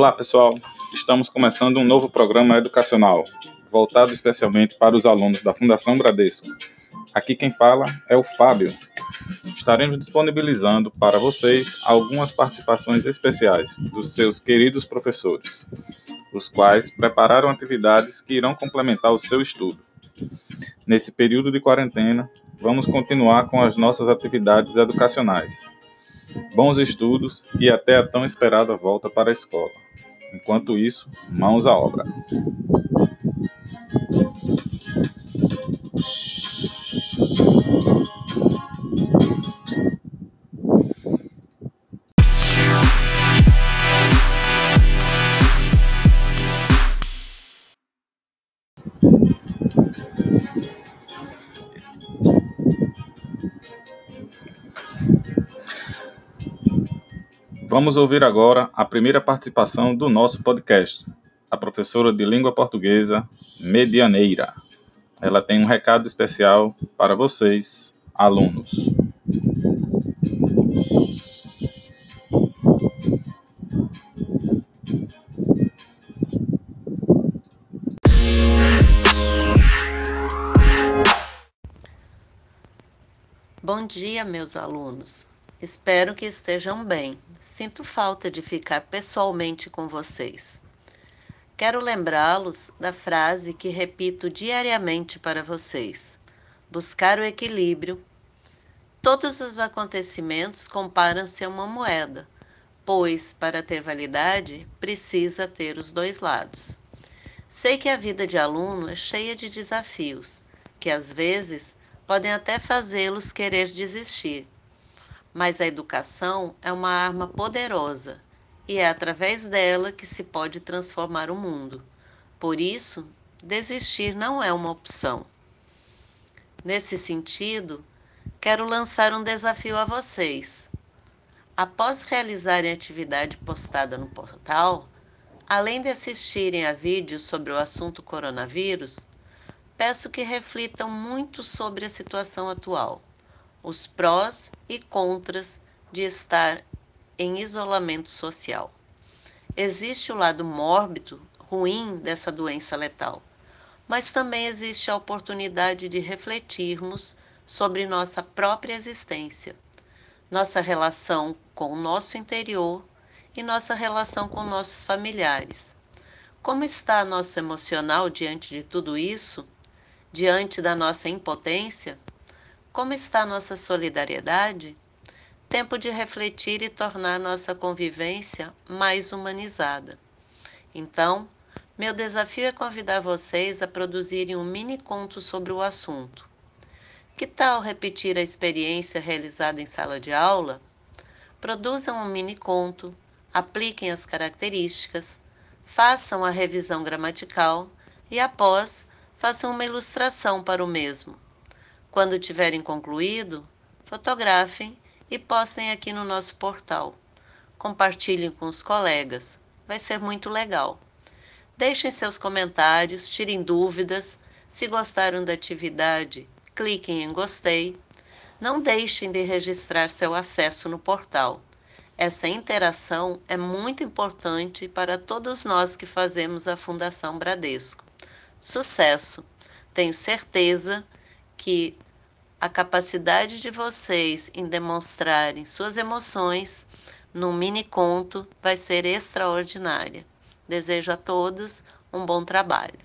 Olá, pessoal. Estamos começando um novo programa educacional, voltado especialmente para os alunos da Fundação Bradesco. Aqui quem fala é o Fábio. Estaremos disponibilizando para vocês algumas participações especiais dos seus queridos professores, os quais prepararam atividades que irão complementar o seu estudo. Nesse período de quarentena, vamos continuar com as nossas atividades educacionais. Bons estudos e até a tão esperada volta para a escola. Enquanto isso, mãos à obra. Vamos ouvir agora a primeira participação do nosso podcast, a professora de língua portuguesa Medianeira. Ela tem um recado especial para vocês, alunos. Bom dia, meus alunos. Espero que estejam bem. Sinto falta de ficar pessoalmente com vocês. Quero lembrá-los da frase que repito diariamente para vocês: buscar o equilíbrio. Todos os acontecimentos comparam-se a uma moeda, pois, para ter validade, precisa ter os dois lados. Sei que a vida de aluno é cheia de desafios, que às vezes podem até fazê-los querer desistir mas a educação é uma arma poderosa e é através dela que se pode transformar o mundo. Por isso, desistir não é uma opção. Nesse sentido, quero lançar um desafio a vocês. Após realizarem a atividade postada no portal, além de assistirem a vídeos sobre o assunto coronavírus, peço que reflitam muito sobre a situação atual os prós e contras de estar em isolamento social. Existe o lado mórbido, ruim dessa doença letal, mas também existe a oportunidade de refletirmos sobre nossa própria existência, nossa relação com o nosso interior e nossa relação com nossos familiares. Como está nosso emocional diante de tudo isso? Diante da nossa impotência? Como está nossa solidariedade? Tempo de refletir e tornar nossa convivência mais humanizada. Então, meu desafio é convidar vocês a produzirem um mini conto sobre o assunto. Que tal repetir a experiência realizada em sala de aula? Produzam um mini conto, apliquem as características, façam a revisão gramatical e, após, façam uma ilustração para o mesmo. Quando tiverem concluído, fotografem e postem aqui no nosso portal. Compartilhem com os colegas, vai ser muito legal. Deixem seus comentários, tirem dúvidas. Se gostaram da atividade, cliquem em gostei. Não deixem de registrar seu acesso no portal. Essa interação é muito importante para todos nós que fazemos a Fundação Bradesco. Sucesso! Tenho certeza que a capacidade de vocês em demonstrarem suas emoções num mini conto vai ser extraordinária. Desejo a todos um bom trabalho.